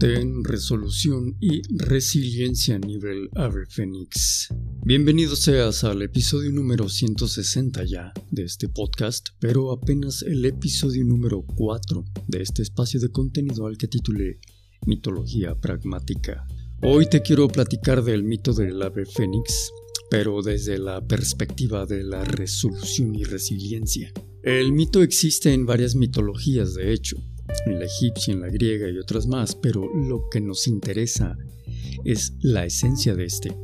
Ten resolución y resiliencia a nivel Ave Fénix. Bienvenido seas al episodio número 160 ya de este podcast, pero apenas el episodio número 4 de este espacio de contenido al que titulé Mitología Pragmática. Hoy te quiero platicar del mito del ave fénix, pero desde la perspectiva de la resolución y resiliencia. El mito existe en varias mitologías, de hecho, en la egipcia, en la griega y otras más, pero lo que nos interesa es la esencia de este,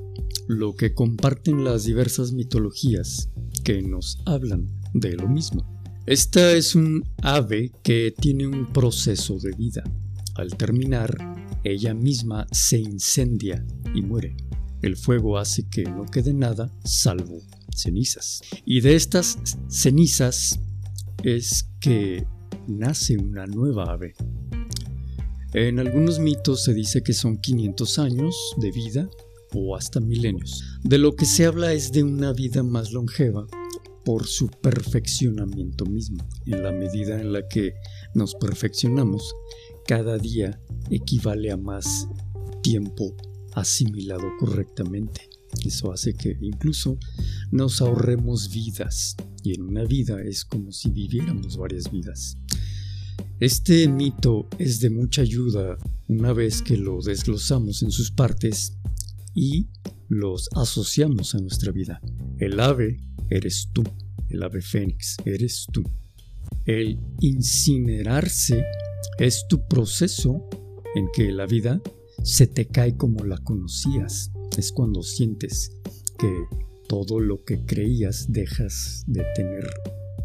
lo que comparten las diversas mitologías que nos hablan de lo mismo. Esta es un ave que tiene un proceso de vida. Al terminar, ella misma se incendia y muere. El fuego hace que no quede nada salvo cenizas. Y de estas cenizas es que nace una nueva ave. En algunos mitos se dice que son 500 años de vida o hasta milenios. De lo que se habla es de una vida más longeva por su perfeccionamiento mismo. En la medida en la que nos perfeccionamos, cada día equivale a más tiempo asimilado correctamente. Eso hace que incluso nos ahorremos vidas y en una vida es como si viviéramos varias vidas. Este mito es de mucha ayuda una vez que lo desglosamos en sus partes y los asociamos a nuestra vida. El ave eres tú, el ave fénix eres tú. El incinerarse es tu proceso en que la vida se te cae como la conocías. Es cuando sientes que todo lo que creías dejas de tener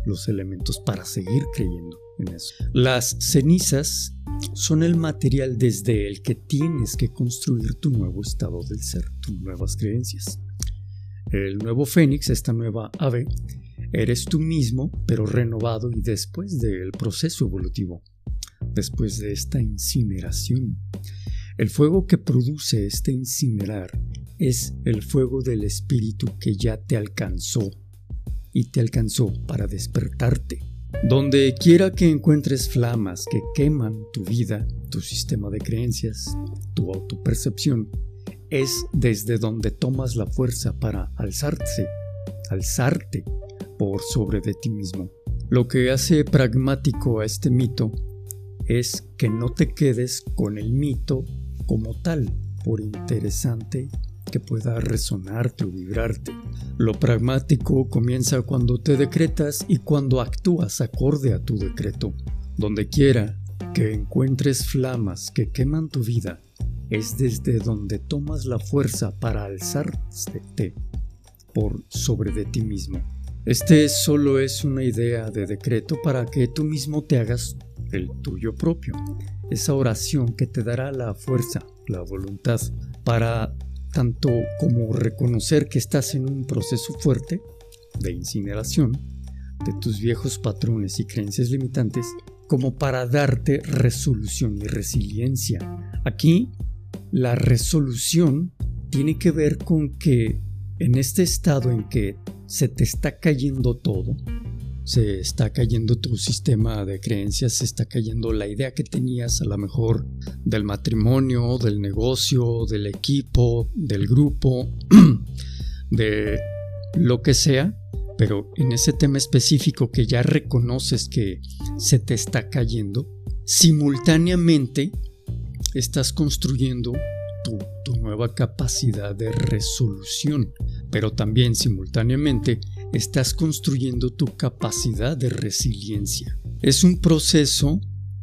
los elementos para seguir creyendo. Las cenizas son el material desde el que tienes que construir tu nuevo estado del ser, tus nuevas creencias. El nuevo fénix, esta nueva ave, eres tú mismo, pero renovado y después del proceso evolutivo, después de esta incineración. El fuego que produce este incinerar es el fuego del espíritu que ya te alcanzó y te alcanzó para despertarte donde quiera que encuentres flamas que queman tu vida, tu sistema de creencias, tu autopercepción, es desde donde tomas la fuerza para alzarse, alzarte por sobre de ti mismo. Lo que hace pragmático a este mito es que no te quedes con el mito como tal, por interesante que pueda resonarte o vibrarte. Lo pragmático comienza cuando te decretas y cuando actúas acorde a tu decreto. Donde quiera que encuentres flamas que queman tu vida, es desde donde tomas la fuerza para alzarte por sobre de ti mismo. Este solo es una idea de decreto para que tú mismo te hagas el tuyo propio. Esa oración que te dará la fuerza, la voluntad para tanto como reconocer que estás en un proceso fuerte de incineración de tus viejos patrones y creencias limitantes, como para darte resolución y resiliencia. Aquí, la resolución tiene que ver con que en este estado en que se te está cayendo todo, se está cayendo tu sistema de creencias, se está cayendo la idea que tenías a lo mejor del matrimonio, del negocio, del equipo, del grupo, de lo que sea, pero en ese tema específico que ya reconoces que se te está cayendo, simultáneamente estás construyendo tu, tu nueva capacidad de resolución, pero también simultáneamente estás construyendo tu capacidad de resiliencia. Es un proceso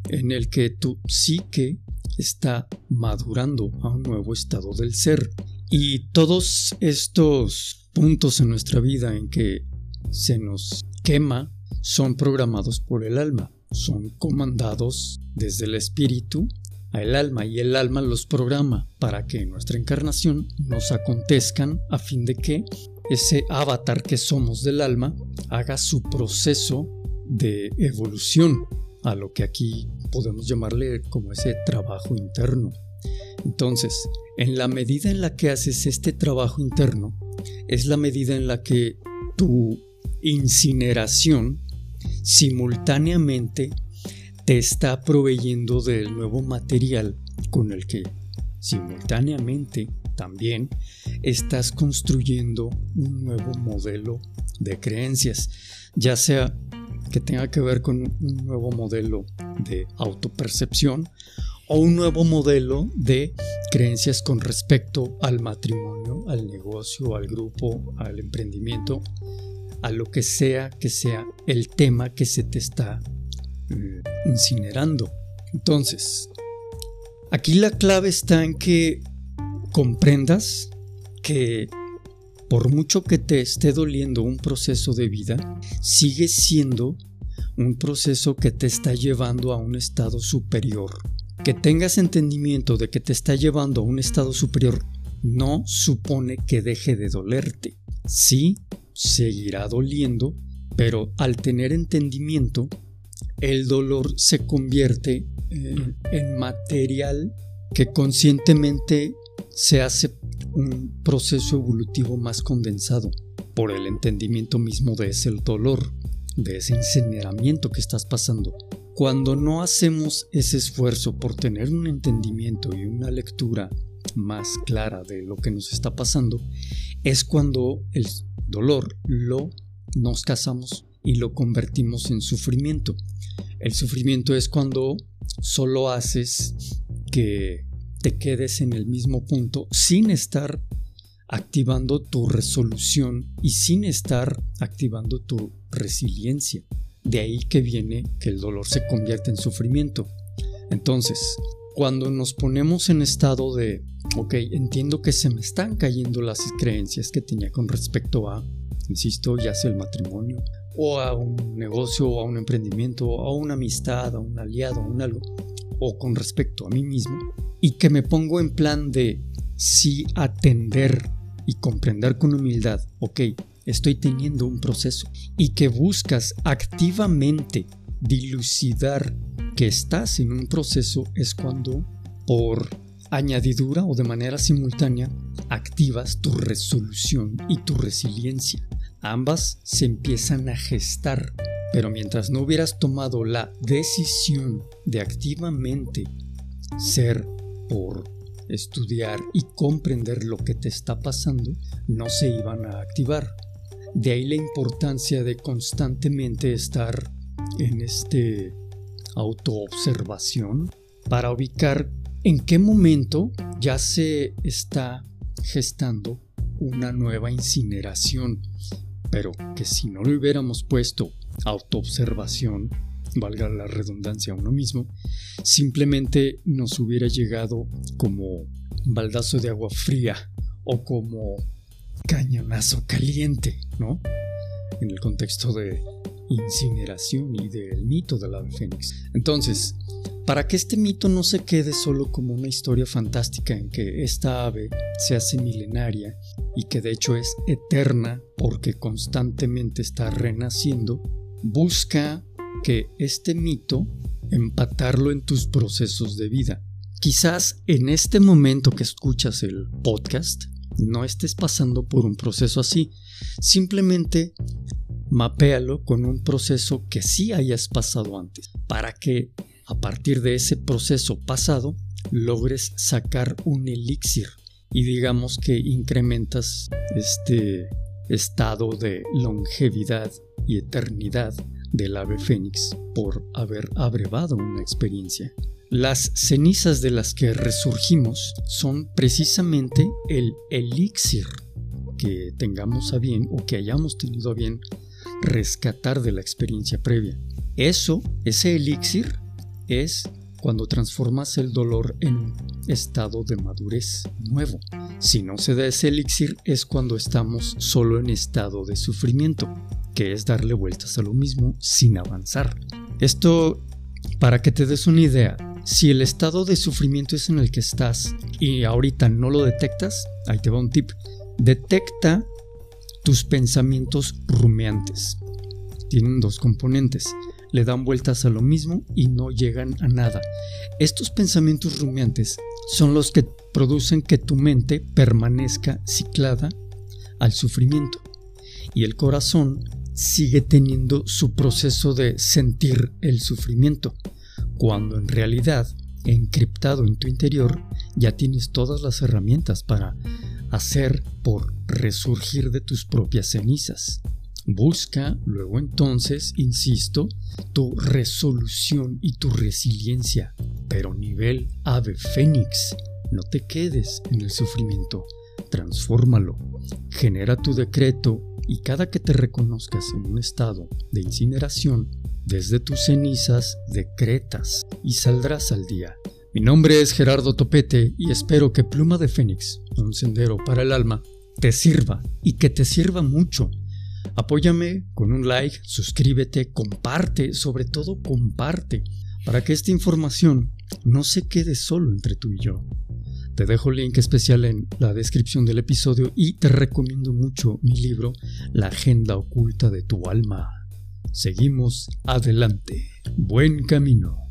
en el que tu psique está madurando a un nuevo estado del ser. Y todos estos puntos en nuestra vida en que se nos quema son programados por el alma, son comandados desde el espíritu al alma y el alma los programa para que en nuestra encarnación nos acontezcan a fin de que ese avatar que somos del alma haga su proceso de evolución a lo que aquí podemos llamarle como ese trabajo interno. Entonces, en la medida en la que haces este trabajo interno, es la medida en la que tu incineración simultáneamente te está proveyendo del nuevo material con el que simultáneamente también estás construyendo un nuevo modelo de creencias, ya sea que tenga que ver con un nuevo modelo de autopercepción o un nuevo modelo de creencias con respecto al matrimonio, al negocio, al grupo, al emprendimiento, a lo que sea que sea el tema que se te está eh, incinerando. Entonces, aquí la clave está en que comprendas que por mucho que te esté doliendo un proceso de vida, sigue siendo un proceso que te está llevando a un estado superior. Que tengas entendimiento de que te está llevando a un estado superior no supone que deje de dolerte. Sí, seguirá doliendo, pero al tener entendimiento, el dolor se convierte en, material que conscientemente se hace un proceso evolutivo más condensado por el entendimiento mismo de ese dolor, de ese incineramiento que estás pasando. Cuando no hacemos ese esfuerzo por tener un entendimiento y una lectura más clara de lo que nos está pasando, es cuando el dolor lo nos casamos y lo convertimos en sufrimiento. El sufrimiento es cuando solo haces que te quedes en el mismo punto sin estar activando tu resolución y sin estar activando tu resiliencia. De ahí que viene que el dolor se convierte en sufrimiento. Entonces, cuando nos ponemos en estado de, ok, entiendo que se me están cayendo las creencias que tenía con respecto a, insisto, ya sea el matrimonio, o a un negocio, o a un emprendimiento, o a una amistad, a un aliado, a un algo, o con respecto a mí mismo, y que me pongo en plan de sí atender y comprender con humildad, ok, estoy teniendo un proceso, y que buscas activamente dilucidar que estás en un proceso es cuando por añadidura o de manera simultánea activas tu resolución y tu resiliencia. Ambas se empiezan a gestar, pero mientras no hubieras tomado la decisión de activamente ser por estudiar y comprender lo que te está pasando, no se iban a activar. De ahí la importancia de constantemente estar en este autoobservación para ubicar en qué momento ya se está gestando una nueva incineración pero que si no le hubiéramos puesto autoobservación, valga la redundancia a uno mismo, simplemente nos hubiera llegado como baldazo de agua fría o como cañonazo caliente, ¿no? En el contexto de incineración y del mito del ave fénix. Entonces, para que este mito no se quede solo como una historia fantástica en que esta ave se hace milenaria y que de hecho es eterna porque constantemente está renaciendo, busca que este mito empatarlo en tus procesos de vida. Quizás en este momento que escuchas el podcast no estés pasando por un proceso así, simplemente mapéalo con un proceso que sí hayas pasado antes, para que a partir de ese proceso pasado logres sacar un elixir y digamos que incrementas este estado de longevidad y eternidad del ave fénix por haber abrevado una experiencia. Las cenizas de las que resurgimos son precisamente el elixir que tengamos a bien o que hayamos tenido a bien rescatar de la experiencia previa. Eso, ese elixir, es cuando transformas el dolor en un estado de madurez nuevo. Si no se da ese elixir es cuando estamos solo en estado de sufrimiento, que es darle vueltas a lo mismo sin avanzar. Esto, para que te des una idea, si el estado de sufrimiento es en el que estás y ahorita no lo detectas, ahí te va un tip. Detecta tus pensamientos rumeantes. Tienen dos componentes le dan vueltas a lo mismo y no llegan a nada. Estos pensamientos rumiantes son los que producen que tu mente permanezca ciclada al sufrimiento y el corazón sigue teniendo su proceso de sentir el sufrimiento, cuando en realidad encriptado en tu interior, ya tienes todas las herramientas para hacer por resurgir de tus propias cenizas. Busca luego entonces, insisto, tu resolución y tu resiliencia, pero nivel ave fénix. No te quedes en el sufrimiento, transfórmalo, genera tu decreto y cada que te reconozcas en un estado de incineración, desde tus cenizas decretas y saldrás al día. Mi nombre es Gerardo Topete y espero que Pluma de Fénix, un sendero para el alma, te sirva y que te sirva mucho Apóyame con un like, suscríbete, comparte, sobre todo comparte, para que esta información no se quede solo entre tú y yo. Te dejo el link especial en la descripción del episodio y te recomiendo mucho mi libro La Agenda Oculta de tu Alma. Seguimos adelante. Buen camino.